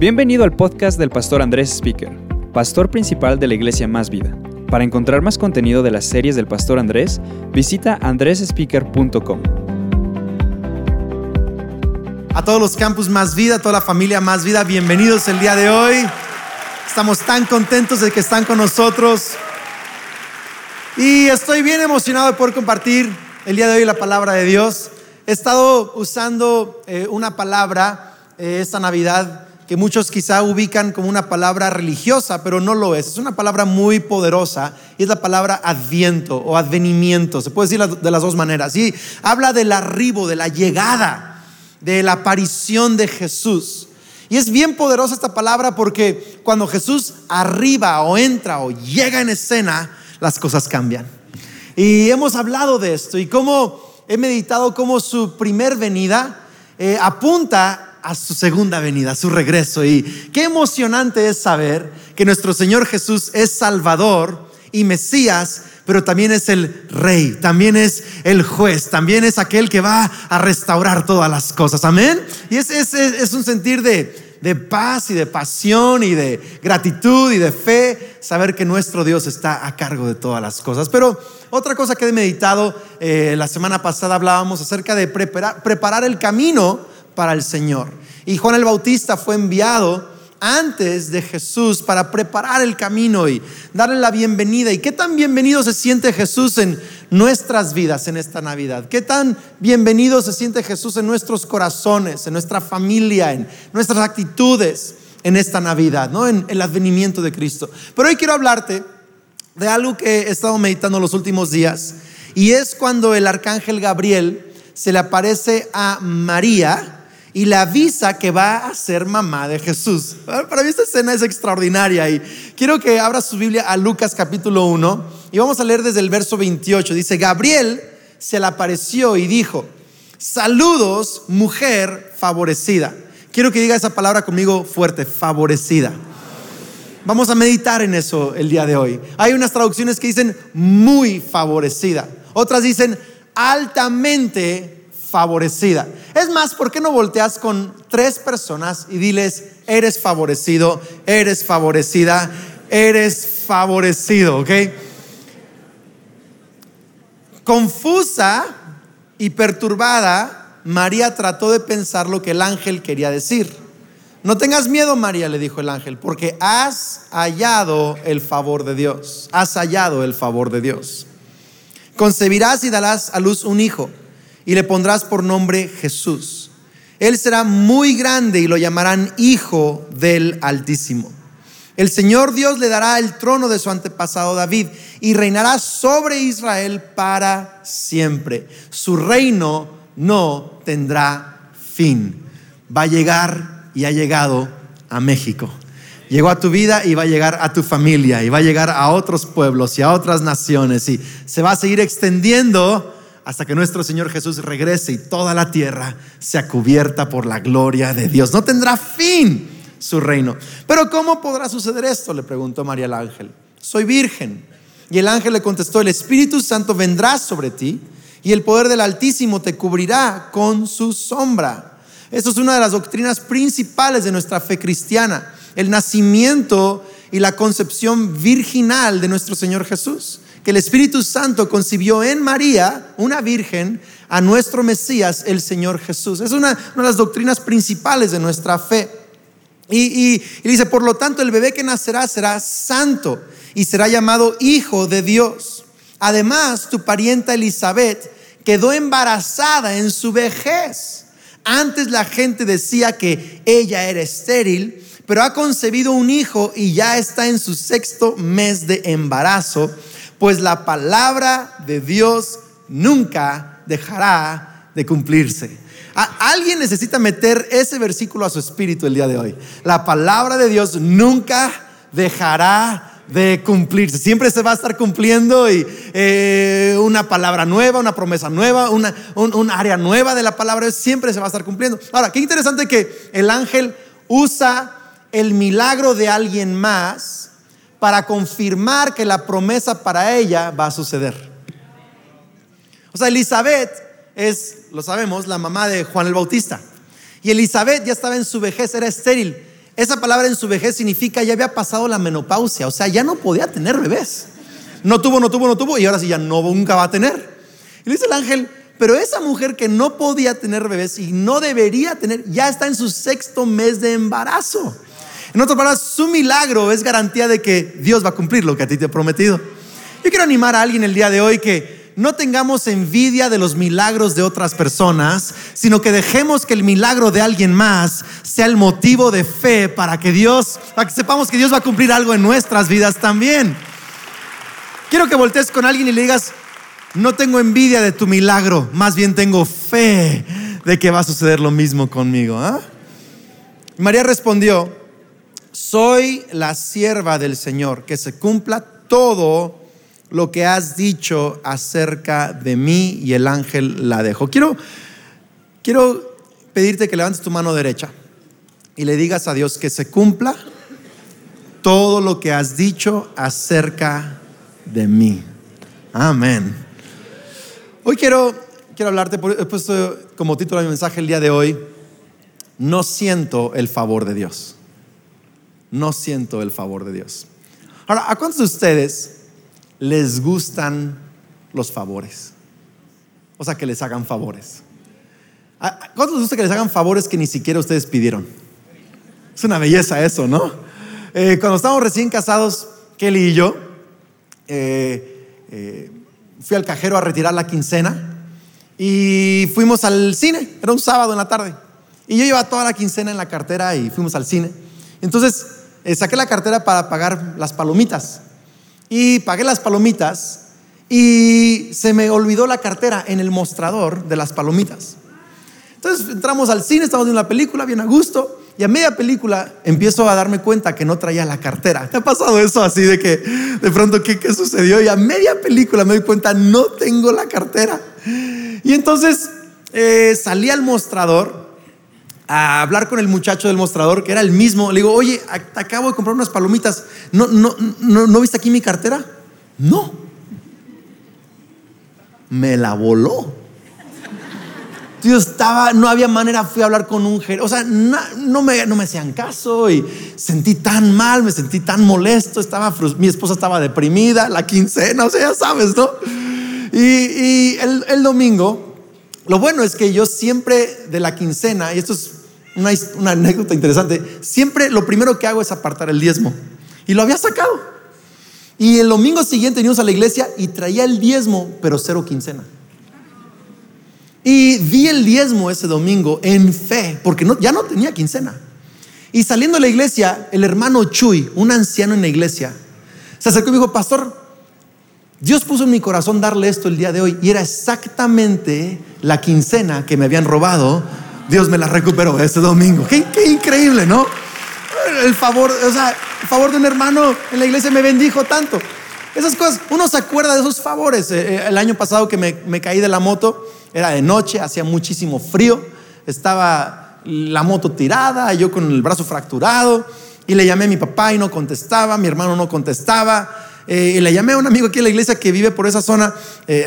Bienvenido al podcast del pastor Andrés Speaker, pastor principal de la iglesia Más Vida. Para encontrar más contenido de las series del pastor Andrés, visita andresspeaker.com. A todos los campus Más Vida, a toda la familia Más Vida, bienvenidos el día de hoy. Estamos tan contentos de que están con nosotros. Y estoy bien emocionado de poder compartir el día de hoy la palabra de Dios. He estado usando eh, una palabra eh, esta Navidad que muchos quizá ubican como una palabra religiosa, pero no lo es. Es una palabra muy poderosa y es la palabra adviento o advenimiento. Se puede decir de las dos maneras. Y habla del arribo, de la llegada, de la aparición de Jesús. Y es bien poderosa esta palabra porque cuando Jesús arriba o entra o llega en escena, las cosas cambian. Y hemos hablado de esto y cómo he meditado cómo su primer venida eh, apunta a su segunda venida, a su regreso. Y qué emocionante es saber que nuestro Señor Jesús es Salvador y Mesías, pero también es el Rey, también es el juez, también es aquel que va a restaurar todas las cosas. Amén. Y es, es, es un sentir de, de paz y de pasión y de gratitud y de fe, saber que nuestro Dios está a cargo de todas las cosas. Pero otra cosa que he meditado, eh, la semana pasada hablábamos acerca de preparar, preparar el camino para el Señor. Y Juan el Bautista fue enviado antes de Jesús para preparar el camino y darle la bienvenida. ¿Y qué tan bienvenido se siente Jesús en nuestras vidas en esta Navidad? ¿Qué tan bienvenido se siente Jesús en nuestros corazones, en nuestra familia, en nuestras actitudes en esta Navidad, ¿no? en el advenimiento de Cristo? Pero hoy quiero hablarte de algo que he estado meditando los últimos días y es cuando el arcángel Gabriel se le aparece a María y le avisa que va a ser mamá de Jesús. Para mí esta escena es extraordinaria y quiero que abra su Biblia a Lucas capítulo 1 y vamos a leer desde el verso 28. Dice, Gabriel se le apareció y dijo, saludos mujer favorecida. Quiero que diga esa palabra conmigo fuerte, favorecida. Vamos a meditar en eso el día de hoy. Hay unas traducciones que dicen muy favorecida, otras dicen altamente favorecida. Es más, ¿por qué no volteas con tres personas y diles, eres favorecido, eres favorecida, eres favorecido, ¿ok? Confusa y perturbada, María trató de pensar lo que el ángel quería decir. No tengas miedo, María, le dijo el ángel, porque has hallado el favor de Dios. Has hallado el favor de Dios. Concebirás y darás a luz un hijo y le pondrás por nombre Jesús. Él será muy grande y lo llamarán Hijo del Altísimo. El Señor Dios le dará el trono de su antepasado David y reinará sobre Israel para siempre. Su reino no tendrá fin. Va a llegar y ha llegado a México. Llegó a tu vida y va a llegar a tu familia y va a llegar a otros pueblos y a otras naciones y se va a seguir extendiendo hasta que nuestro Señor Jesús regrese y toda la tierra sea cubierta por la gloria de Dios. No tendrá fin su reino. Pero ¿cómo podrá suceder esto? Le preguntó María el ángel. Soy virgen. Y el ángel le contestó, el Espíritu Santo vendrá sobre ti y el poder del Altísimo te cubrirá con su sombra. Esto es una de las doctrinas principales de nuestra fe cristiana, el nacimiento y la concepción virginal de nuestro Señor Jesús que el Espíritu Santo concibió en María, una virgen, a nuestro Mesías, el Señor Jesús. Es una, de las doctrinas principales de nuestra fe. Y, y, dice, por lo tanto, el bebé que nacerá será santo y será llamado Hijo de Dios. Además, tu parienta Elizabeth quedó embarazada en su vejez. Antes la gente decía que ella era estéril, pero ha concebido un hijo y ya está en su sexto mes de embarazo pues la palabra de Dios nunca dejará de cumplirse. Alguien necesita meter ese versículo a su espíritu el día de hoy. La palabra de Dios nunca dejará de cumplirse. Siempre se va a estar cumpliendo y eh, una palabra nueva, una promesa nueva, una, un, área nueva de la palabra siempre se va a estar cumpliendo. Ahora, qué interesante que el ángel usa el milagro de alguien más para confirmar que la promesa para ella va a suceder. O sea, Elizabeth es, lo sabemos, la mamá de Juan el Bautista. Y Elizabeth ya estaba en su vejez, era estéril. esa palabra en su vejez significa ya había pasado la menopausia, o sea, ya no podía tener bebés. No tuvo, no tuvo, no tuvo y ahora sí ya no, nunca va a tener. Y le dice el ángel, pero esa mujer que no podía tener bebés y no debería tener, ya está en su sexto mes de embarazo. En otras palabras, su milagro es garantía de que Dios va a cumplir lo que a ti te ha prometido. Yo quiero animar a alguien el día de hoy que no tengamos envidia de los milagros de otras personas, sino que dejemos que el milagro de alguien más sea el motivo de fe para que Dios, para que sepamos que Dios va a cumplir algo en nuestras vidas también. Quiero que voltees con alguien y le digas, no tengo envidia de tu milagro, más bien tengo fe de que va a suceder lo mismo conmigo. ¿ah? María respondió, soy la sierva del Señor, que se cumpla todo lo que has dicho acerca de mí y el ángel la dejó. Quiero, quiero pedirte que levantes tu mano derecha y le digas a Dios que se cumpla todo lo que has dicho acerca de mí. Amén. Hoy quiero, quiero hablarte, he puesto como título de mi mensaje el día de hoy, no siento el favor de Dios. No siento el favor de Dios. Ahora, ¿a cuántos de ustedes les gustan los favores. O sea, que les hagan favores. ¿Cuántos les gusta que les hagan favores que ni siquiera ustedes pidieron? Es una belleza eso, ¿no? Eh, cuando estábamos recién casados, Kelly y yo, eh, eh, fui al cajero a retirar la quincena y fuimos al cine. Era un sábado en la tarde. Y yo llevaba toda la quincena en la cartera y fuimos al cine. Entonces, saqué la cartera para pagar las palomitas y pagué las palomitas y se me olvidó la cartera en el mostrador de las palomitas. Entonces entramos al cine, estamos viendo una película bien a gusto y a media película empiezo a darme cuenta que no traía la cartera. ¿Te ha pasado eso así de que de pronto qué, qué sucedió? Y a media película me doy cuenta, no tengo la cartera. Y entonces eh, salí al mostrador a hablar con el muchacho del mostrador, que era el mismo. Le digo, oye, acabo de comprar unas palomitas. ¿No, no, no, ¿no viste aquí mi cartera? No. Me la voló. Yo estaba, no había manera, fui a hablar con un gerente, o sea, no, me, no me hacían caso y sentí tan mal, me sentí tan molesto, estaba, mi esposa estaba deprimida, la quincena, o sea, ya sabes, ¿no? Y, el, el, domingo, lo bueno es que yo siempre de la quincena, y esto es una, anécdota interesante. Siempre lo primero que hago es apartar el diezmo. Y lo había sacado. Y el domingo siguiente venimos a la iglesia y traía el diezmo, pero cero quincena. Y di el diezmo ese domingo en fe, porque ya no tenía quincena. Y saliendo de la iglesia, el hermano Chuy, un anciano en la iglesia, se acercó y me dijo, pastor, Dios puso en mi corazón darle esto el día de hoy. Y era exactamente la quincena que me habían robado Dios me la recuperó este domingo. Qué, increíble, ¿no? El favor, o sea, favor de un hermano en la iglesia me bendijo tanto. Esas cosas, uno se acuerda de esos favores. Eh, eh, el año pasado que me caí de la moto, era de noche, hacía muchísimo frío, estaba la moto tirada, yo con el brazo fracturado, y le llamé a mi papá y no contestaba, mi hermano no contestaba. Eh, y le llamé a un amigo aquí en la iglesia que vive por esa zona,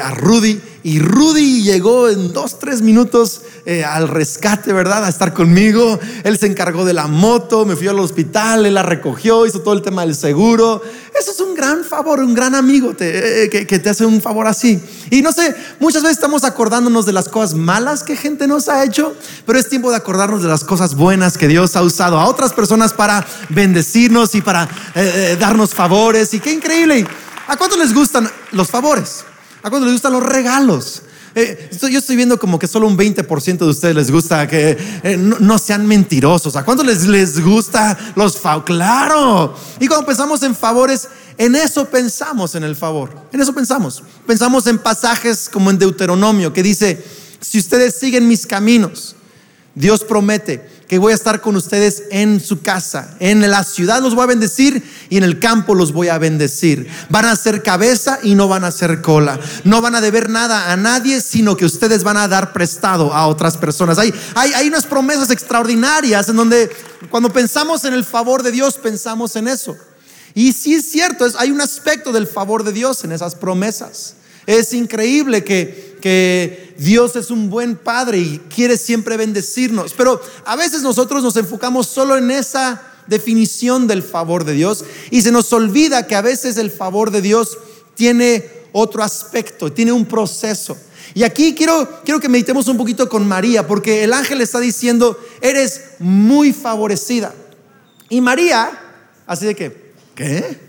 a Rudy, y Rudy llegó en dos, tres minutos eh, al rescate, ¿verdad? A estar conmigo. Él se encargó de la moto, me fui al hospital, él la recogió, hizo todo el tema del seguro. Eso es un gran favor, un gran amigo eh, que, que te hace un favor así. Y no sé, muchas veces estamos acordándonos de las cosas malas que gente nos ha hecho, pero es tiempo de acordarnos de las cosas buenas que Dios ha usado a otras personas para bendecirnos y para eh, darnos favores. Y qué increíble. ¿A cuántos les gustan los favores? ¿A cuántos les gustan los regalos? Eh, yo estoy viendo como que solo un 20% de ustedes les gusta que eh, no, sean mentirosos. ¿A cuántos les, les gusta los favores? Claro. Y cuando pensamos en favores, en eso pensamos en el favor. En eso pensamos. Pensamos en pasajes como en Deuteronomio que dice, si ustedes siguen mis caminos, Dios promete que voy a estar con ustedes en su casa. En la ciudad los voy a bendecir y en el campo los voy a bendecir. Van a ser cabeza y no van a ser cola. No van a deber nada a nadie, sino que ustedes van a dar prestado a otras personas. Hay, hay, hay unas promesas extraordinarias en donde cuando pensamos en el favor de Dios, pensamos en eso. Y sí es cierto, hay un aspecto del favor de Dios en esas promesas. Es increíble que, que Dios es un buen padre y quiere siempre bendecirnos. Pero a veces nosotros nos enfocamos solo en esa definición del favor de Dios y se nos olvida que a veces el favor de Dios tiene otro aspecto, tiene un proceso. Y aquí quiero, quiero que meditemos un poquito con María, porque el ángel está diciendo, eres muy favorecida. Y María, así de que, ¿qué?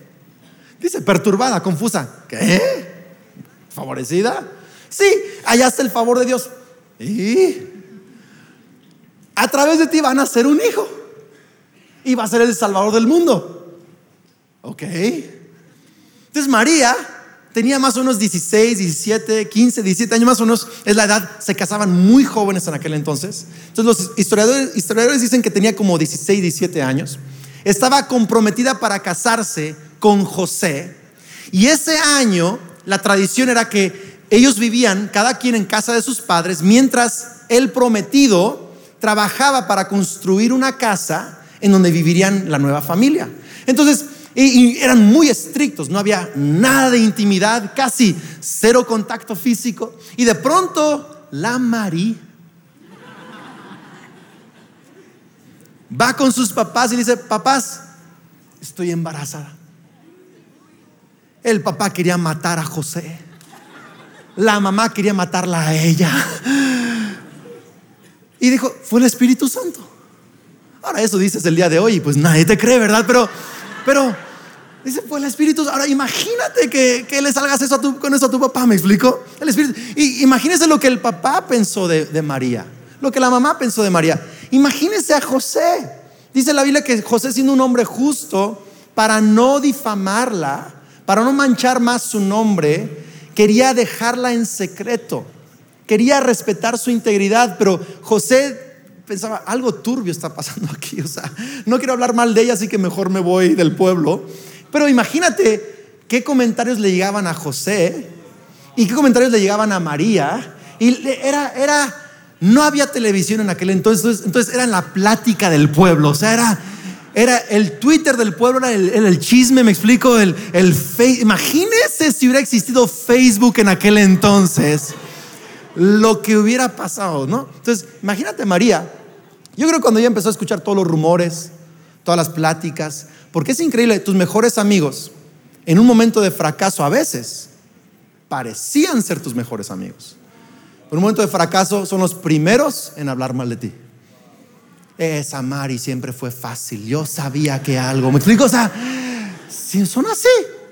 Dice, perturbada, confusa, ¿qué? ¿Favorecida? Sí, allá está el favor de Dios. Y a través de ti van a ser un hijo. Y va a ser el salvador del mundo. Ok. Entonces María tenía más o menos 16, 17, 15, 17 años más o menos, es la edad, se casaban muy jóvenes en aquel entonces. Entonces los historiadores, historiadores dicen que tenía como 16, 17 años. Estaba comprometida para casarse con José. Y ese año la tradición era que ellos vivían cada quien en casa de sus padres, mientras el prometido trabajaba para construir una casa en donde vivirían la nueva familia. Entonces, y, eran muy estrictos, no había nada de intimidad, casi cero contacto físico. Y de pronto, la María va con sus papás y dice, papás, estoy embarazada. El papá quería matar a José. La mamá quería matarla a ella. Y dijo, fue el Espíritu Santo. Ahora eso dices el día de hoy, pues nadie te cree, ¿verdad? Pero, pero, dice, fue el Espíritu. Ahora imagínate que, que le salgas eso con eso a tu papá, ¿me explico? El Espíritu. Y imagínese lo que el papá pensó de, de María, lo que la mamá pensó de María. Imagínese a José. Dice la Biblia que José siendo un hombre justo, para no difamarla, para no manchar más su nombre, quería dejarla en secreto, quería respetar su integridad, pero José pensaba, algo turbio está pasando aquí, o sea, no quiero hablar mal de ella, así que mejor me voy del pueblo. Pero imagínate qué comentarios le llegaban a José y qué comentarios le llegaban a María. Y era, era, no había televisión en aquel entonces, entonces era en la plática del pueblo, o sea, era era el Twitter del pueblo, era el, chisme, me explico, el, el Imagínese si hubiera existido Facebook en aquel entonces, lo que hubiera pasado, ¿no? Entonces, imagínate María. Yo creo cuando ella empezó a escuchar todos los rumores, todas las pláticas, porque es increíble, tus mejores amigos, en un momento de fracaso a veces, parecían ser tus mejores amigos. En un momento de fracaso son los primeros en hablar mal de ti. Esa Mari siempre fue fácil. Yo sabía que algo. ¿Me explico? O sea, son así,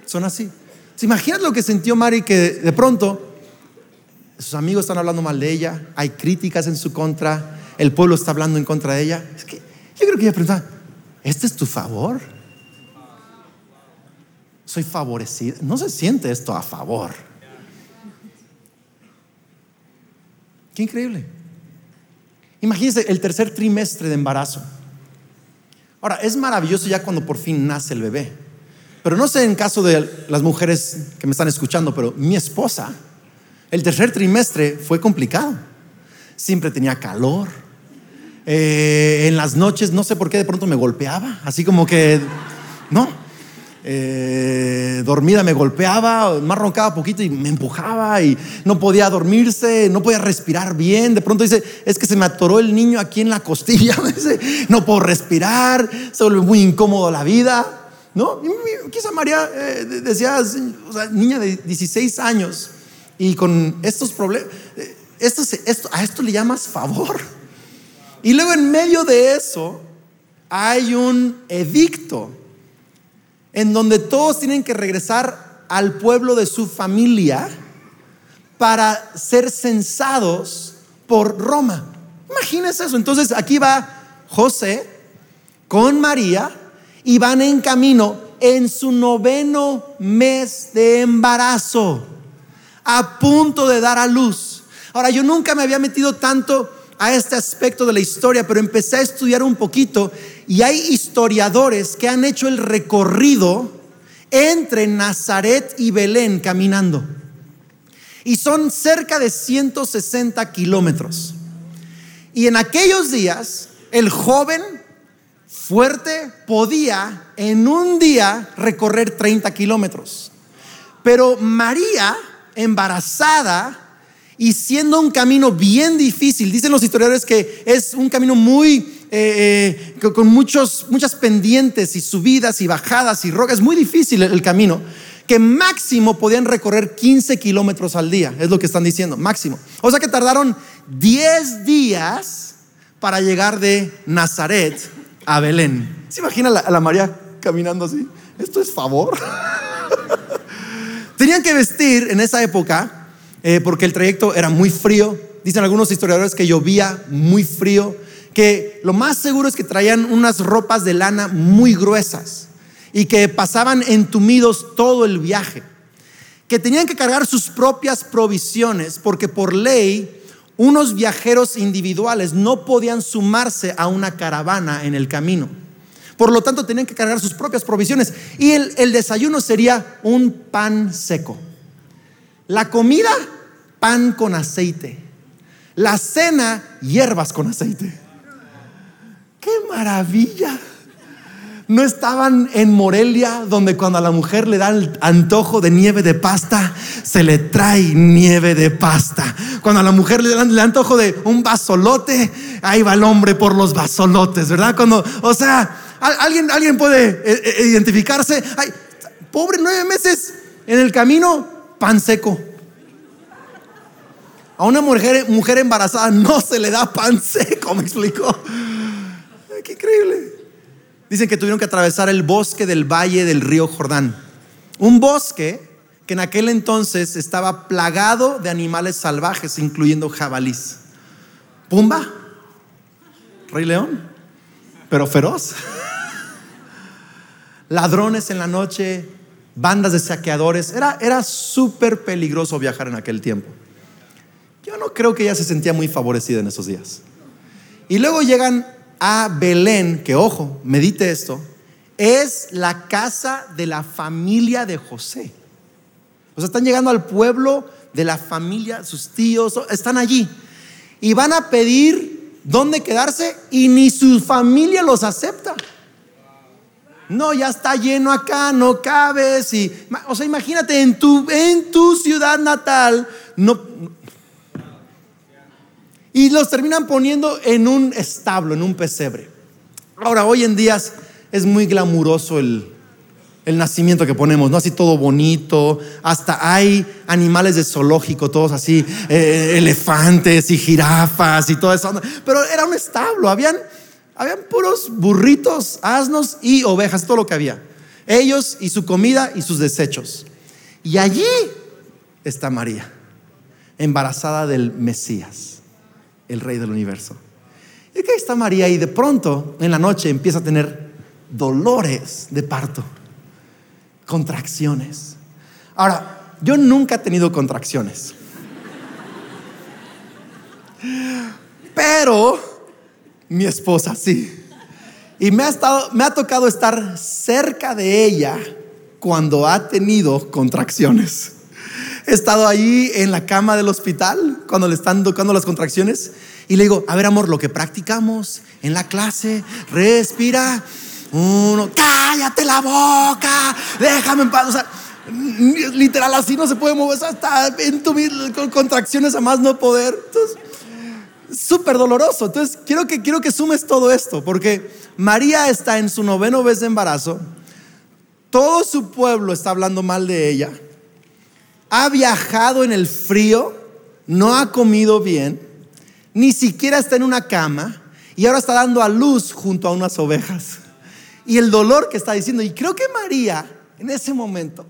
son así. ¿Se imaginan lo que sintió Mari que de pronto sus amigos están hablando mal de ella, hay críticas en su contra, el pueblo está hablando en contra de ella? Es que yo creo que ella pregunta, ¿este es tu favor? Soy favorecida. No se siente esto a favor. Qué increíble. Imagínense el tercer trimestre de embarazo. Ahora, es maravilloso ya cuando por fin nace el bebé. Pero no sé en caso de las mujeres que me están escuchando, pero mi esposa, el tercer trimestre fue complicado. Siempre tenía calor. Eh, en las noches, no sé por qué de pronto me golpeaba, así como que, no, eh, dormida me golpeaba, más roncaba poquito y me empujaba y no podía dormirse, no podía respirar bien. De pronto dice, es que se me atoró el niño aquí en la costilla, no puedo respirar, se vuelve muy incómodo la vida. ¿No? quizá María eh, decía, o niña de 16 años y con estos problemas, eh, a esto le llamas favor. Y luego en medio de eso hay un edicto en donde todos tienen que regresar al pueblo de su familia para ser censados por Roma. Imagínense eso. Entonces aquí va José con María y van en camino en su noveno mes de embarazo, a punto de dar a luz. Ahora, yo nunca me había metido tanto a este aspecto de la historia, pero empecé a estudiar un poquito y hay historiadores que han hecho el recorrido entre Nazaret y Belén caminando. Y son cerca de 160 kilómetros. Y en aquellos días, el joven fuerte podía en un día recorrer 30 kilómetros. Pero María, embarazada, y siendo un camino bien difícil, dicen los historiadores que es un camino muy eh, eh, con muchos, muchas pendientes y subidas y bajadas y rocas. Es muy difícil el camino que máximo podían recorrer 15 kilómetros al día, es lo que están diciendo, máximo. O sea que tardaron 10 días para llegar de Nazaret a Belén. ¿Se imagina a la, María caminando así? ¿Esto es favor? Tenían que vestir en esa época, eh, porque el trayecto era muy frío. Dicen algunos historiadores que llovía muy frío, que lo más seguro es que traían unas ropas de lana muy gruesas y que pasaban entumidos todo el viaje, que tenían que cargar sus propias provisiones porque por ley unos viajeros individuales no podían sumarse a una caravana en el camino. Por lo tanto, tenían que cargar sus propias provisiones. Y el, desayuno sería un pan seco. La comida, pan con aceite. La cena, hierbas con aceite. ¡Qué maravilla! No estaban en Morelia, donde cuando a la mujer le da el antojo de nieve de pasta, se le trae nieve de pasta. Cuando a la mujer le dan el antojo de un vasolote, ahí va el hombre por los vasolotes, ¿verdad? Cuando, o sea, alguien, alguien puede eh, eh, identificarse. Ay, pobre nueve meses en el camino, pan seco. A una mujer, mujer embarazada no se le da pan seco, me explicó. Qué increíble. Dicen que tuvieron que atravesar el bosque del valle del río Jordán. Un bosque que en aquel entonces estaba plagado de animales salvajes, incluyendo jabalís. Pumba, Rey León, pero feroz. Ladrones en la noche, bandas de saqueadores. Era, era súper peligroso viajar en aquel tiempo. Yo no creo que ella se sentía muy favorecida en esos días. Y luego llegan a Belén, que ojo, medite esto, es la casa de la familia de José. O sea, están llegando al pueblo de la familia, sus tíos, están allí. Y van a pedir dónde quedarse y ni su familia los acepta. No, ya está lleno acá, no cabes. Y, o sea, imagínate en tu, en tu ciudad natal, no, y los terminan poniendo en un establo, en un pesebre. Ahora, hoy en día es muy glamuroso el, nacimiento que ponemos, ¿no? Así todo bonito, hasta hay animales de zoológico, todos así, eh, elefantes y jirafas y todo eso. Pero era un establo, habían, habían puros burritos, asnos y ovejas, todo lo que había. Ellos y su comida y sus desechos. Y allí está María, embarazada del Mesías el rey del universo. Y que está María y de pronto en la noche empieza a tener dolores de parto, contracciones. Ahora, yo nunca he tenido contracciones. Pero mi esposa sí. Y me ha, estado, me ha tocado estar cerca de ella cuando ha tenido contracciones. He estado ahí en la cama del hospital cuando le están tocando las contracciones y le digo, a ver amor, lo que practicamos en la clase, respira, uno, cállate la boca, déjame en paz. O sea, literal así no se puede mover, hasta en tu con contracciones a más no poder. Entonces, súper doloroso. Entonces, quiero que, quiero que sumes todo esto, porque María está en su noveno mes de embarazo, todo su pueblo está hablando mal de ella ha viajado en el frío, no ha comido bien, ni siquiera está en una cama y ahora está dando a luz junto a unas ovejas. Y el dolor que está diciendo, y creo que María en ese momento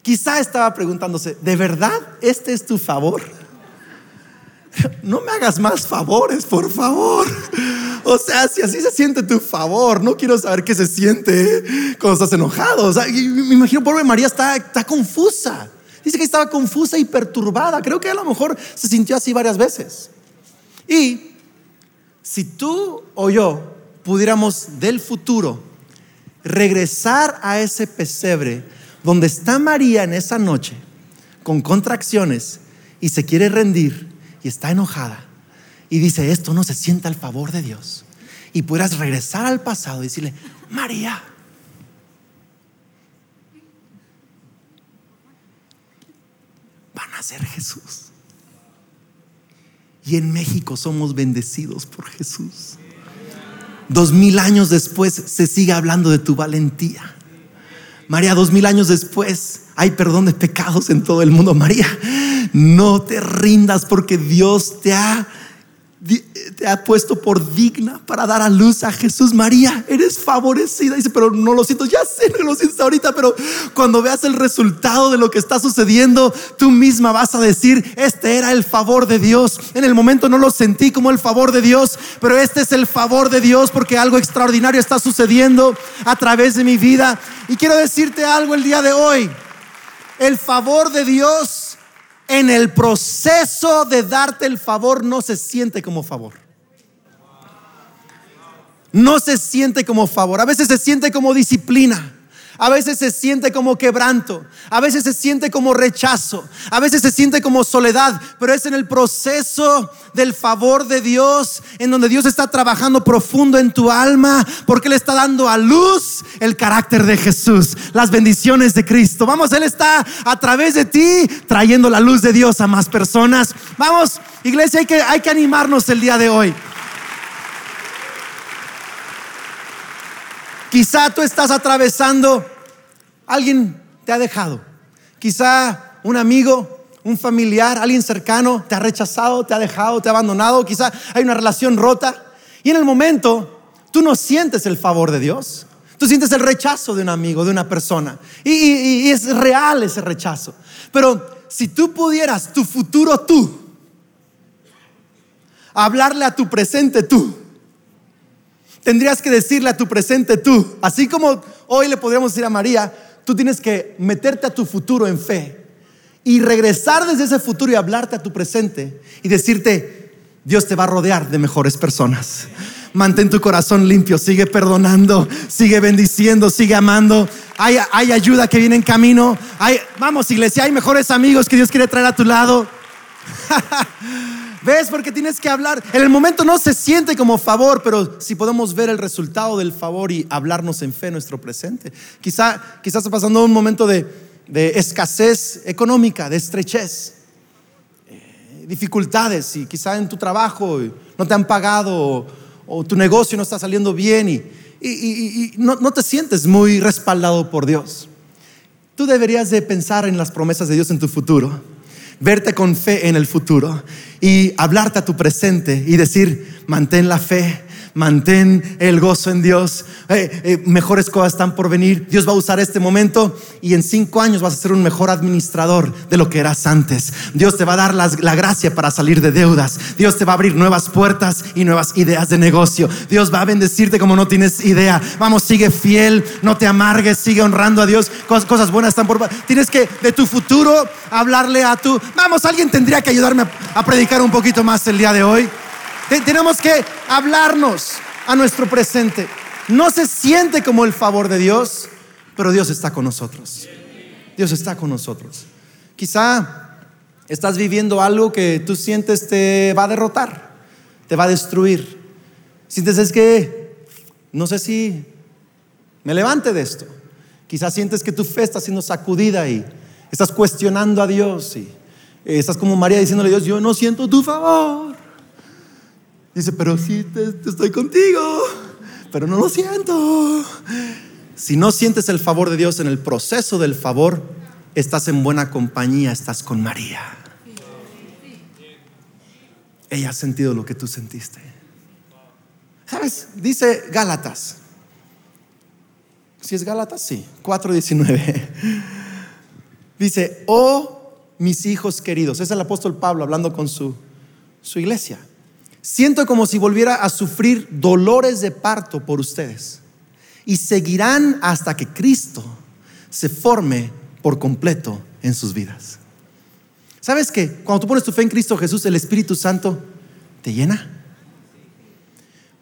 quizá estaba preguntándose, ¿de verdad este es tu favor? No me hagas más favores, por favor. O sea, si así se siente tu favor, no quiero saber qué se siente cuando estás enojado. O sea, me imagino, pobre María está, está confusa. Dice que estaba confusa y perturbada. Creo que a lo mejor se sintió así varias veces. Y si tú o yo pudiéramos del futuro regresar a ese pesebre donde está María en esa noche con contracciones y se quiere rendir y está enojada, y dice, esto no se sienta al favor de Dios. Y pudieras regresar al pasado y decirle, María, van a ser Jesús. Y en México somos bendecidos por Jesús. Dos mil años después se sigue hablando de tu valentía. María, dos mil años después hay perdón de pecados en todo el mundo. María, no te rindas porque Dios te ha te ha puesto por digna para dar a luz a Jesús. María, eres favorecida. Dice, pero no lo siento, ya sé, no lo siento ahorita, pero cuando veas el resultado de lo que está sucediendo, tú misma vas a decir, este era el favor de Dios. En el momento no lo sentí como el favor de Dios, pero este es el favor de Dios porque algo extraordinario está sucediendo a través de mi vida. Y quiero decirte algo el día de hoy. El favor de Dios en el proceso de darte el favor no se siente como favor. No se siente como favor. A veces se siente como disciplina. A veces se siente como quebranto, a veces se siente como rechazo, a veces se siente como soledad, pero es en el proceso del favor de Dios, en donde Dios está trabajando profundo en tu alma, porque Él está dando a luz el carácter de Jesús, las bendiciones de Cristo. Vamos, Él está a través de ti trayendo la luz de Dios a más personas. Vamos, iglesia, hay que, hay que animarnos el día de hoy. Quizá tú estás atravesando, alguien te ha dejado. Quizá un amigo, un familiar, alguien cercano te ha rechazado, te ha dejado, te ha abandonado. Quizá hay una relación rota. Y en el momento tú no sientes el favor de Dios. Tú sientes el rechazo de un amigo, de una persona. Y, y es real ese rechazo. Pero si tú pudieras, tu futuro tú, hablarle a tu presente tú, tendrías que decirle a tu presente tú, así como hoy le podríamos decir a María, tú tienes que meterte a tu futuro en fe y regresar desde ese futuro y hablarte a tu presente y decirte, Dios te va a rodear de mejores personas. Mantén tu corazón limpio, sigue perdonando, sigue bendiciendo, sigue amando. Hay, ayuda que viene en camino. Hay, vamos, iglesia, hay mejores amigos que Dios quiere traer a tu lado. ¿Ves? Porque tienes que hablar. En el momento no se siente como favor, pero si podemos ver el resultado del favor y hablarnos en fe nuestro presente. Quizá, quizás está pasando un momento de, escasez económica, de estrechez, eh, dificultades y quizá en tu trabajo no te han pagado o, tu negocio no está saliendo bien y, y, no, no te sientes muy respaldado por Dios. Tú deberías de pensar en las promesas de Dios en tu futuro verte con fe en el futuro y hablarte a tu presente y decir, mantén la fe, mantén el gozo en Dios. Eh, eh, mejores cosas están por venir. Dios va a usar este momento y en cinco años vas a ser un mejor administrador de lo que eras antes. Dios te va a dar la gracia para salir de deudas. Dios te va a abrir nuevas puertas y nuevas ideas de negocio. Dios va a bendecirte como no tienes idea. Vamos, sigue fiel, no te amargues, sigue honrando a Dios. Cosas, cosas buenas están por... Tienes que de tu futuro hablarle a tu... Vamos, alguien tendría que ayudarme a predicar un poquito más el día de hoy. Tenemos que hablarnos a nuestro presente. No se siente como el favor de Dios, pero Dios está con nosotros. Dios está con nosotros. Quizá estás viviendo algo que tú sientes te va a derrotar, te va a destruir. Sientes es que no sé si me levante de esto. Quizás sientes que tu fe está siendo sacudida y estás cuestionando a Dios y estás como María diciéndole a Dios, yo no siento tu favor. Dice, pero sí, te, estoy contigo, pero no lo siento. Si no sientes el favor de Dios en el proceso del favor, estás en buena compañía, estás con María. Ella ha sentido lo que tú sentiste. ¿Sabes? Dice Gálatas. Si es Gálatas, sí, 4.19. Dice, oh mis hijos queridos, es el apóstol Pablo hablando con su, su iglesia. Siento como si volviera a sufrir dolores de parto por ustedes. Y seguirán hasta que Cristo se forme por completo en sus vidas. ¿Sabes que cuando tú pones tu fe en Cristo Jesús, el Espíritu Santo te llena?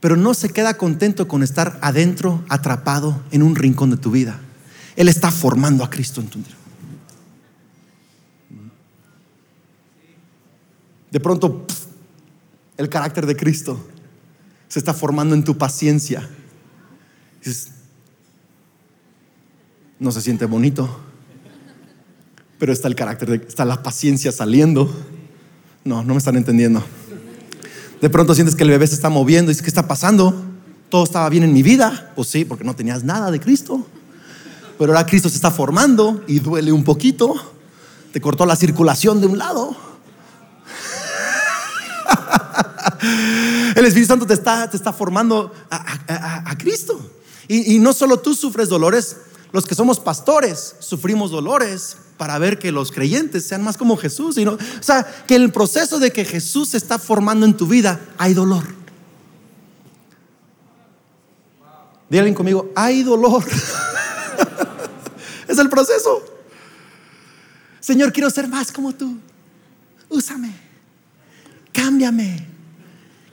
Pero no se queda contento con estar adentro, atrapado en un rincón de tu vida. Él está formando a Cristo en tu vida. De pronto, el carácter de Cristo se está formando en tu paciencia. no se siente bonito, pero está el carácter, de, está la paciencia saliendo. No, no me están entendiendo. De pronto sientes que el bebé se está moviendo y dices, ¿qué está pasando? todo estaba bien en mi vida. Pues sí, porque no tenías nada de Cristo. Pero ahora Cristo se está formando y duele un poquito. Te cortó la circulación de un lado. El Espíritu Santo te está, te está formando a, Cristo. Y, y no solo tú sufres dolores, los que somos pastores sufrimos dolores para ver que los creyentes sean más como Jesús. o sea, que el proceso de que Jesús se está formando en tu vida hay dolor. Díganle conmigo, hay dolor. es el proceso. Señor, quiero ser más como tú. Úsame. Cámbiame.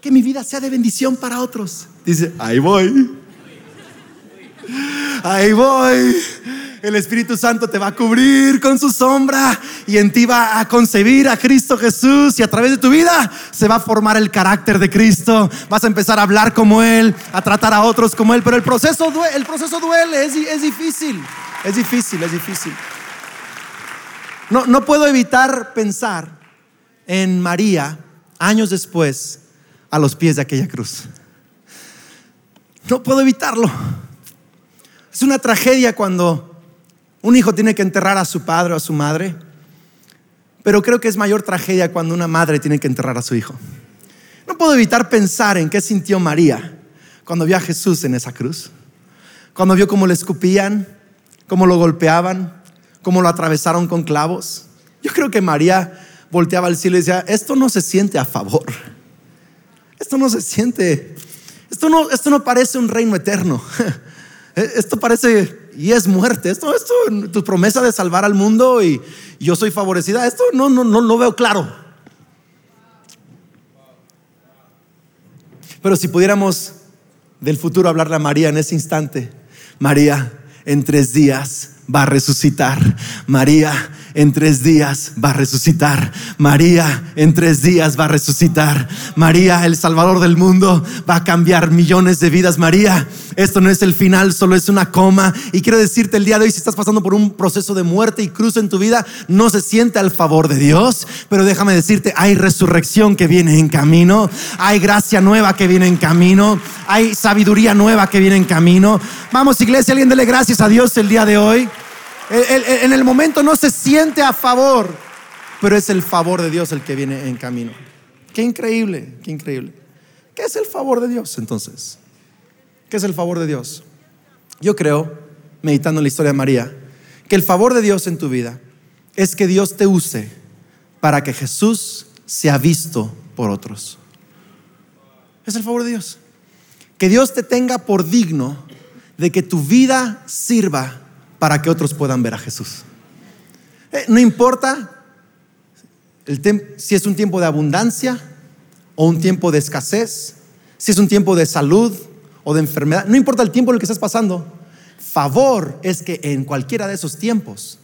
Que mi vida sea de bendición para otros. Dice, ahí voy. Ahí voy. El Espíritu Santo te va a cubrir con su sombra y en ti va a concebir a Cristo Jesús y a través de tu vida se va a formar el carácter de Cristo. Vas a empezar a hablar como Él, a tratar a otros como Él, pero el proceso, duele, el proceso duele, es, es difícil, es difícil, es difícil. No, no puedo evitar pensar en María años después a los pies de aquella cruz. No puedo evitarlo. Es una tragedia cuando un hijo tiene que enterrar a su padre o a su madre, pero creo que es mayor tragedia cuando una madre tiene que enterrar a su hijo. No puedo evitar pensar en qué sintió María cuando vio a Jesús en esa cruz, cuando vio cómo le escupían, cómo lo golpeaban, cómo lo atravesaron con clavos. Yo creo que María volteaba al cielo y decía, esto no se siente a favor, esto no se siente, esto no, esto no parece un reino eterno, esto parece y es muerte. Esto, esto, tu promesa de salvar al mundo y yo soy favorecida, esto no, no, no lo veo claro. Pero si pudiéramos del futuro hablarle a María en ese instante, María, en tres días va a resucitar. María, en tres días va a resucitar. María en tres días va a resucitar. María, el Salvador del mundo, va a cambiar millones de vidas. María, esto no es el final, solo es una coma. Y quiero decirte el día de hoy, si estás pasando por un proceso de muerte y cruz en tu vida, no se siente al favor de Dios. Pero déjame decirte, hay resurrección que viene en camino. Hay gracia nueva que viene en camino. Hay sabiduría nueva que viene en camino. Vamos, iglesia, alguien dele gracias a Dios el día de hoy. En el momento no se siente a favor, pero es el favor de Dios el que viene en camino. Qué increíble, qué increíble. ¿Qué es el favor de Dios entonces? ¿Qué es el favor de Dios? Yo creo, meditando en la historia de María, que el favor de Dios en tu vida es que Dios te use para que Jesús sea visto por otros. Es el favor de Dios. Que Dios te tenga por digno de que tu vida sirva para que otros puedan ver a Jesús. Eh, no importa si es un tiempo de abundancia o un tiempo de escasez, si es un tiempo de salud o de enfermedad, no importa el tiempo en el que estás pasando, favor es que en cualquiera de esos tiempos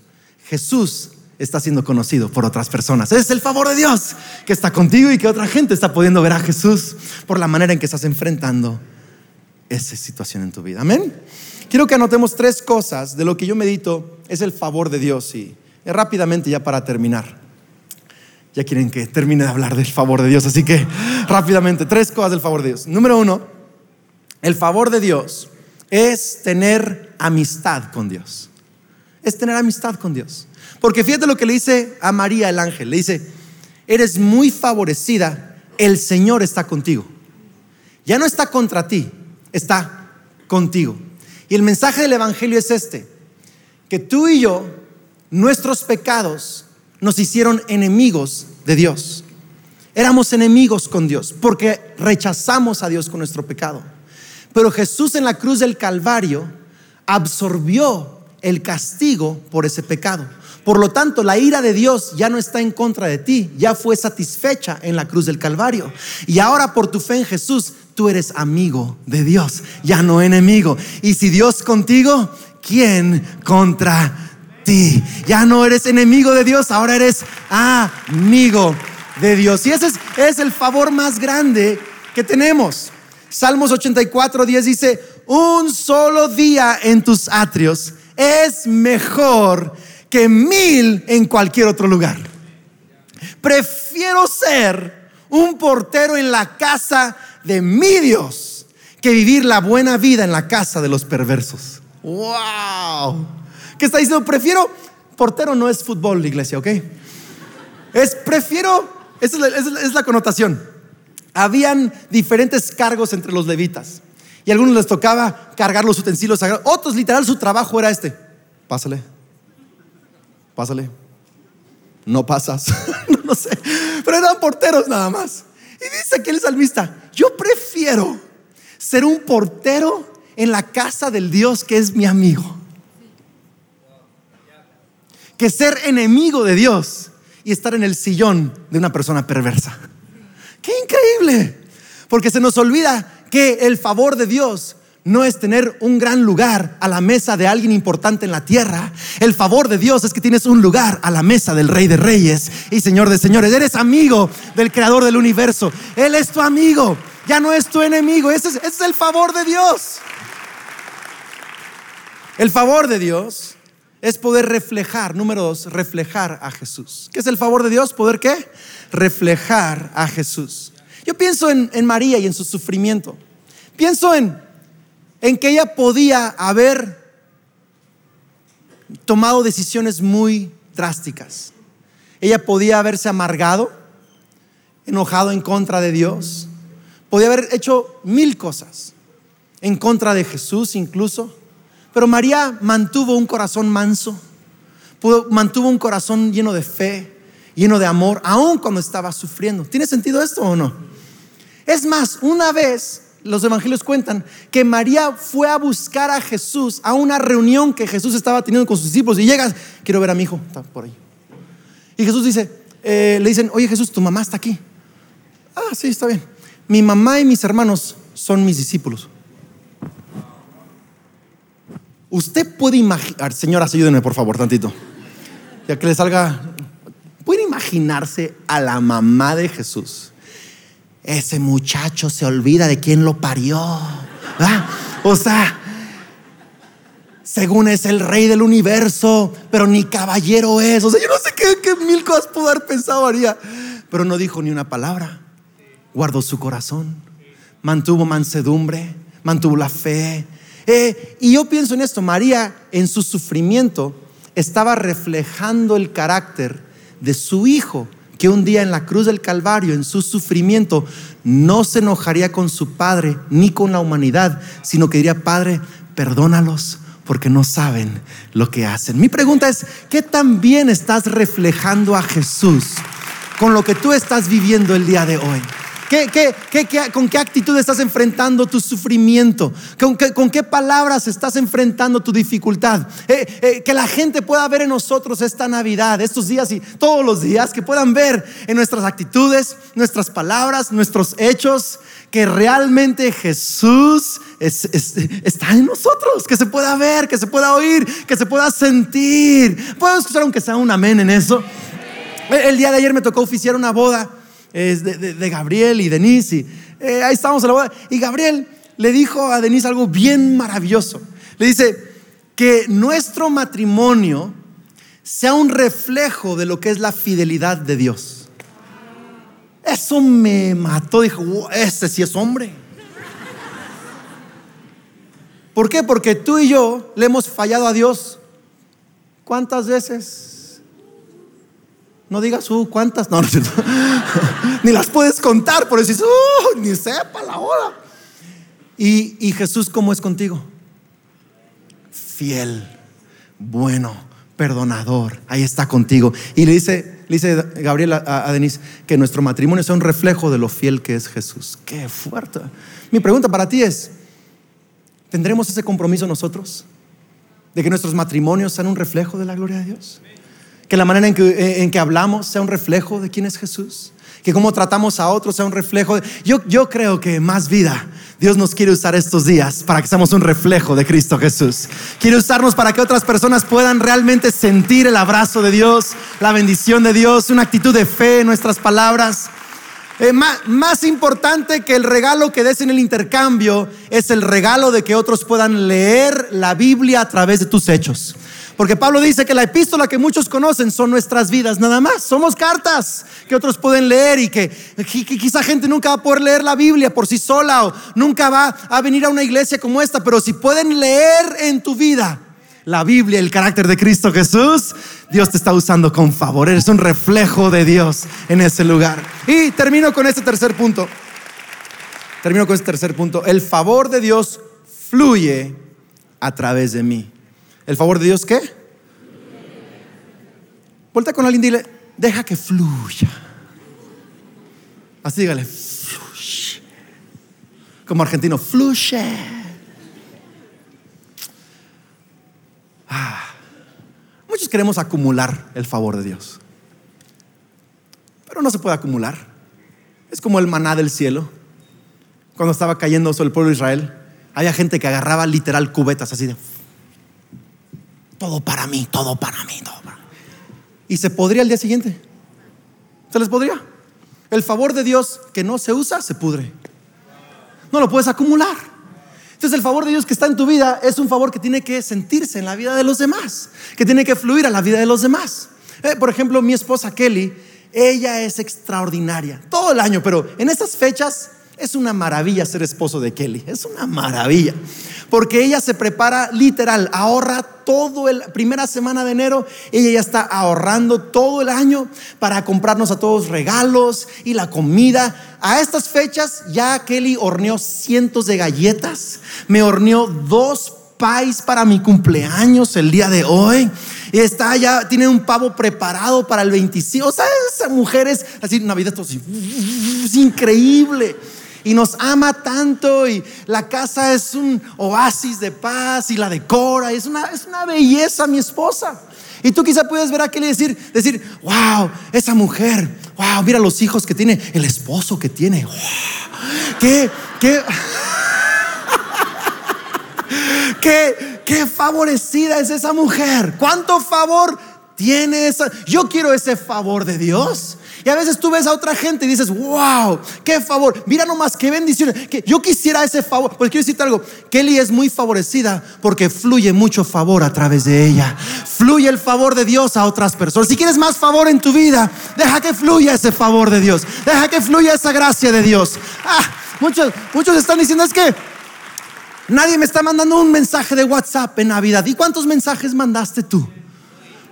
Jesús está siendo conocido por otras personas. Es el favor de Dios que está contigo y que otra gente está pudiendo ver a Jesús por la manera en que estás enfrentando esa situación en tu vida. Amén. Quiero que anotemos tres cosas de lo que yo medito es el favor de Dios y rápidamente ya para terminar. Ya quieren que termine de hablar del favor de Dios, así que rápidamente, tres cosas del favor de Dios. Número uno, el favor de Dios es tener amistad con Dios. Es tener amistad con Dios. Porque fíjate lo que le dice a María el ángel. Le dice, eres muy favorecida, el Señor está contigo. Ya no está contra ti, está contigo. Y el mensaje del Evangelio es este, que tú y yo, nuestros pecados nos hicieron enemigos de Dios. Éramos enemigos con Dios porque rechazamos a Dios con nuestro pecado. Pero Jesús en la cruz del Calvario absorbió el castigo por ese pecado. Por lo tanto, la ira de Dios ya no está en contra de ti, ya fue satisfecha en la cruz del Calvario. Y ahora por tu fe en Jesús, tú eres amigo de Dios, ya no enemigo. Y si Dios contigo, ¿quién contra ti? Ya no eres enemigo de Dios, ahora eres amigo de Dios. Y ese es, el favor más grande que tenemos. Salmos 84, 10 dice, un solo día en tus atrios es mejor que mil en cualquier otro lugar. Prefiero ser un portero en la casa de mi Dios que vivir la buena vida en la casa de los perversos. ¡Wow! ¿Qué está diciendo? Prefiero, portero no es fútbol, iglesia, ¿ok? Es, prefiero, esa es la, connotación. Habían diferentes cargos entre los levitas. Y a algunos les tocaba cargar los utensilios sagrados. Otros, literal, su trabajo era este. Pásale. Pásale. No pasas. no, sé. Pero eran porteros nada más. Y dice aquí el salmista, yo prefiero ser un portero en la casa del Dios que es mi amigo. Que ser enemigo de Dios y estar en el sillón de una persona perversa. ¡Qué increíble! Porque se nos olvida que el favor de Dios no es tener un gran lugar a la mesa de alguien importante en la tierra. El favor de Dios es que tienes un lugar a la mesa del Rey de Reyes y Señor de Señores. Eres amigo del Creador del universo. Él es tu amigo, ya no es tu enemigo. Ese es, ese es el favor de Dios. El favor de Dios es poder reflejar, número dos, reflejar a Jesús. ¿Qué es el favor de Dios? ¿Poder qué? Reflejar a Jesús. Yo pienso en, en María y en su sufrimiento. Pienso en en que ella podía haber tomado decisiones muy drásticas. Ella podía haberse amargado, enojado en contra de Dios, podía haber hecho mil cosas, en contra de Jesús incluso, pero María mantuvo un corazón manso, mantuvo un corazón lleno de fe, lleno de amor, aun cuando estaba sufriendo. ¿Tiene sentido esto o no? Es más, una vez los evangelios cuentan que María fue a buscar a Jesús a una reunión que Jesús estaba teniendo con sus discípulos y llega, quiero ver a mi hijo, está por ahí. Y Jesús dice, eh, le dicen, oye Jesús, tu mamá está aquí. Ah, sí, está bien. Mi mamá y mis hermanos son mis discípulos. Usted puede imaginar, señoras, ayúdenme por favor tantito, ya que le salga, puede imaginarse a la mamá de Jesús ese muchacho se olvida de quién lo parió. O sea, según es el rey del universo, pero ni caballero es. O sea, yo no sé qué, mil cosas pudo haber pensado María, pero no dijo ni una palabra. Guardó su corazón, mantuvo mansedumbre, mantuvo la fe. Eh, y yo pienso en esto, María en su sufrimiento estaba reflejando el carácter de su hijo que un día en la cruz del Calvario, en su sufrimiento, no se enojaría con su Padre ni con la humanidad, sino que diría, Padre, perdónalos porque no saben lo que hacen. Mi pregunta es, ¿qué tan bien estás reflejando a Jesús con lo que tú estás viviendo el día de hoy? Con qué actitud estás enfrentando tu sufrimiento? ¿Con qué, palabras estás enfrentando tu dificultad? Eh, eh, que la gente pueda ver en nosotros esta Navidad, estos días y todos los días, que puedan ver en nuestras actitudes, nuestras palabras, nuestros hechos, que realmente Jesús está en nosotros, que se pueda ver, que se pueda oír, que se pueda sentir. ¿Puedo escuchar aunque sea un amén en eso? El día de ayer me tocó oficiar una boda es de, Gabriel y Denise. Y, eh, ahí estábamos en la boda. Y Gabriel le dijo a Denise algo bien maravilloso. Le dice que nuestro matrimonio sea un reflejo de lo que es la fidelidad de Dios. Eso me mató. Dijo, ese sí es hombre. ¿Por qué? Porque tú y yo le hemos fallado a Dios. ¿Cuántas veces? No digas, uh, ¿cuántas? No, no, ni las puedes contar, por decir, uh, ni sepa la hora. Y, y Jesús, ¿cómo es contigo? Fiel, bueno, perdonador, ahí está contigo. Y le dice, le dice Gabriel a, Denise que nuestro matrimonio sea un reflejo de lo fiel que es Jesús. Qué fuerte. Mi pregunta para ti es, ¿tendremos ese compromiso nosotros? De que nuestros matrimonios sean un reflejo de la gloria de Dios. Que la manera en que, eh, en que hablamos sea un reflejo de quién es Jesús. Que cómo tratamos a otros sea un reflejo. Yo, yo creo que más vida. Dios nos quiere usar estos días para que seamos un reflejo de Cristo Jesús. Quiere usarnos para que otras personas puedan realmente sentir el abrazo de Dios, la bendición de Dios, una actitud de fe en nuestras palabras. Eh, más, más, importante que el regalo que des en el intercambio es el regalo de que otros puedan leer la Biblia a través de tus hechos Porque Pablo dice que la epístola que muchos conocen son nuestras vidas nada más. Somos cartas que otros pueden leer y que, quizá gente nunca va a poder leer la Biblia por sí sola o nunca va a venir a una iglesia como esta. Pero si pueden leer en tu vida la Biblia, el carácter de Cristo Jesús, Dios te está usando con favor. Eres un reflejo de Dios en ese lugar. Y termino con este tercer punto. Termino con este tercer punto. El favor de Dios fluye a través de mí. ¿El favor de Dios qué? Vuelta con alguien y dile, deja que fluya. Así dígale, fluye. Como argentino, fluye. Ah. Muchos queremos acumular el favor de Dios. Pero no se puede acumular. Es como el maná del cielo. Cuando estaba cayendo sobre el pueblo de Israel, había gente que agarraba literal cubetas así de todo para mí, todo para mí, todo para mí. Y se podría el día siguiente. ¿Se les podría? El favor de Dios que no se usa, se pudre. No lo puedes acumular. Entonces el favor de Dios que está en tu vida es un favor que tiene que sentirse en la vida de los demás, que tiene que fluir a la vida de los demás. Eh, por ejemplo, mi esposa Kelly, ella es extraordinaria todo el año, pero en estas fechas es una maravilla ser esposo de Kelly, es una maravilla. Porque ella se prepara literal, ahorra todo el primera semana de enero, ella ya está ahorrando todo el año para comprarnos a todos regalos y la comida. A estas fechas ya Kelly horneó cientos de galletas, me horneó dos pies para mi cumpleaños el día de hoy. Y está ya, tiene un pavo preparado para el 25. O sea, esa mujer es así, Navidad, es increíble y nos ama tanto y la casa es un oasis de paz y la decora, es una, es una belleza mi esposa. Y tú quizá puedes ver aquel y decir, decir, wow, esa mujer, wow, mira los hijos que tiene, el esposo que tiene, wow, qué, qué, qué, qué favorecida es esa mujer, cuánto favor tiene esa, yo quiero ese favor de Dios. Y a veces tú ves a otra gente y dices, wow, qué favor, mira nomás, qué bendición. Que yo quisiera ese favor. Pues quiero decirte algo, Kelly es muy favorecida porque fluye mucho favor a través de ella. Fluye el favor de Dios a otras personas. Si quieres más favor en tu vida, deja que fluya ese favor de Dios. Deja que fluya esa gracia de Dios. Ah, muchos, muchos están diciendo, es que nadie me está mandando un mensaje de WhatsApp en Navidad. ¿Y cuántos mensajes mandaste tú?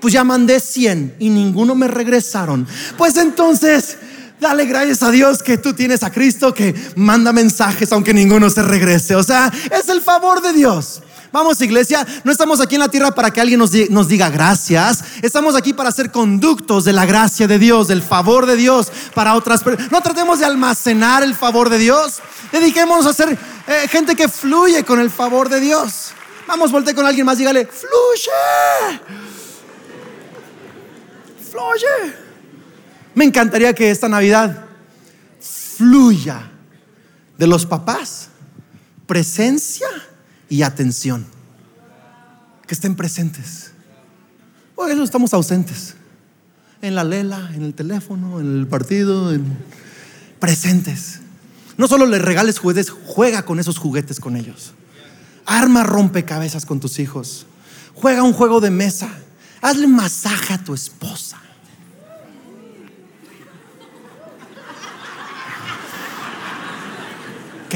Pues ya mandé 100 y ninguno me regresaron. Pues entonces, dale gracias a Dios que tú tienes a Cristo que manda mensajes aunque ninguno se regrese. O sea, es el favor de Dios. Vamos, iglesia, no estamos aquí en la tierra para que alguien nos, diga gracias. Estamos aquí para ser conductos de la gracia de Dios, del favor de Dios para otras personas. No tratemos de almacenar el favor de Dios. Dediquémonos a ser eh, gente que fluye con el favor de Dios. Vamos, volte con alguien más, dígale, fluye. Fluye. Me encantaría que esta Navidad fluya de los papás presencia y atención. Que estén presentes. Hoy no estamos ausentes. En la lela, en el teléfono, en el partido, en... presentes. No solo les regales juguetes, juega con esos juguetes con ellos. Arma rompecabezas con tus hijos. Juega un juego de mesa. Hazle masaje a tu esposa.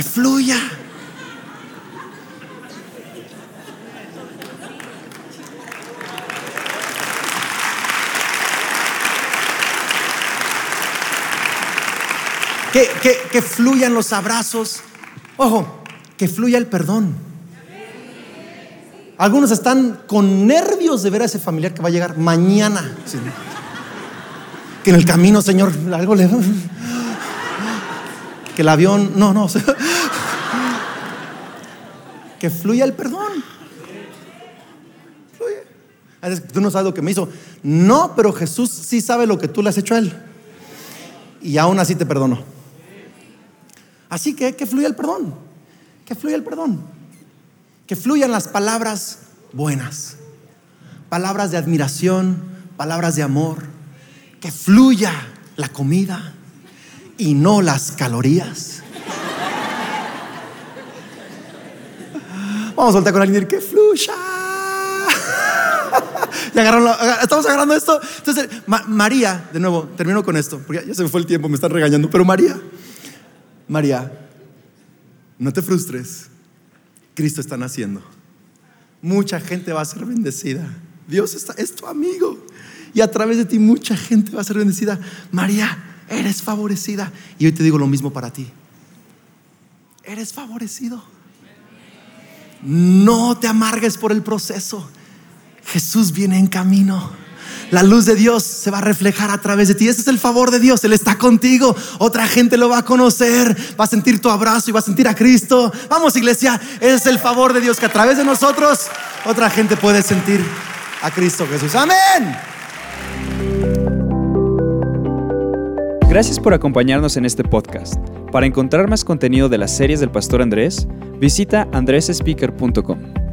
Fluya. Que, que, fluyan los abrazos. Ojo, que fluya el perdón. Algunos están con nervios de ver a ese familiar que va a llegar mañana. Que en el camino, Señor, algo le que el avión, no, no, que fluya el perdón. Fluye. Tú no sabes lo que me hizo. No, pero Jesús sí sabe lo que tú le has hecho a él. Y aún así te perdono. Así que que fluya el perdón. Que fluya el perdón. Que fluyan las palabras buenas. Palabras de admiración, palabras de amor. Que fluya la comida y no las calorías. Vamos a soltar con alguien que fluya. Y agarraron estamos agarrando esto. Entonces, Ma- María, de nuevo, termino con esto, porque ya se me fue el tiempo, me están regañando, pero María, María, no te frustres. Cristo está naciendo. Mucha gente va a ser bendecida. Dios está, es tu amigo. Y a través de ti mucha gente va a ser bendecida. María, eres favorecida. Y hoy te digo lo mismo para ti. Eres favorecido. No te amargues por el proceso. Jesús viene en camino. La luz de Dios se va a reflejar a través de ti. Ese es el favor de Dios. Él está contigo. Otra gente lo va a conocer. Va a sentir tu abrazo y va a sentir a Cristo. Vamos, iglesia. Ese es el favor de Dios que a través de nosotros otra gente puede sentir a Cristo Jesús. Amén. Gracias por acompañarnos en este podcast. Para encontrar más contenido de las series del Pastor Andrés, visita andresespeaker.com.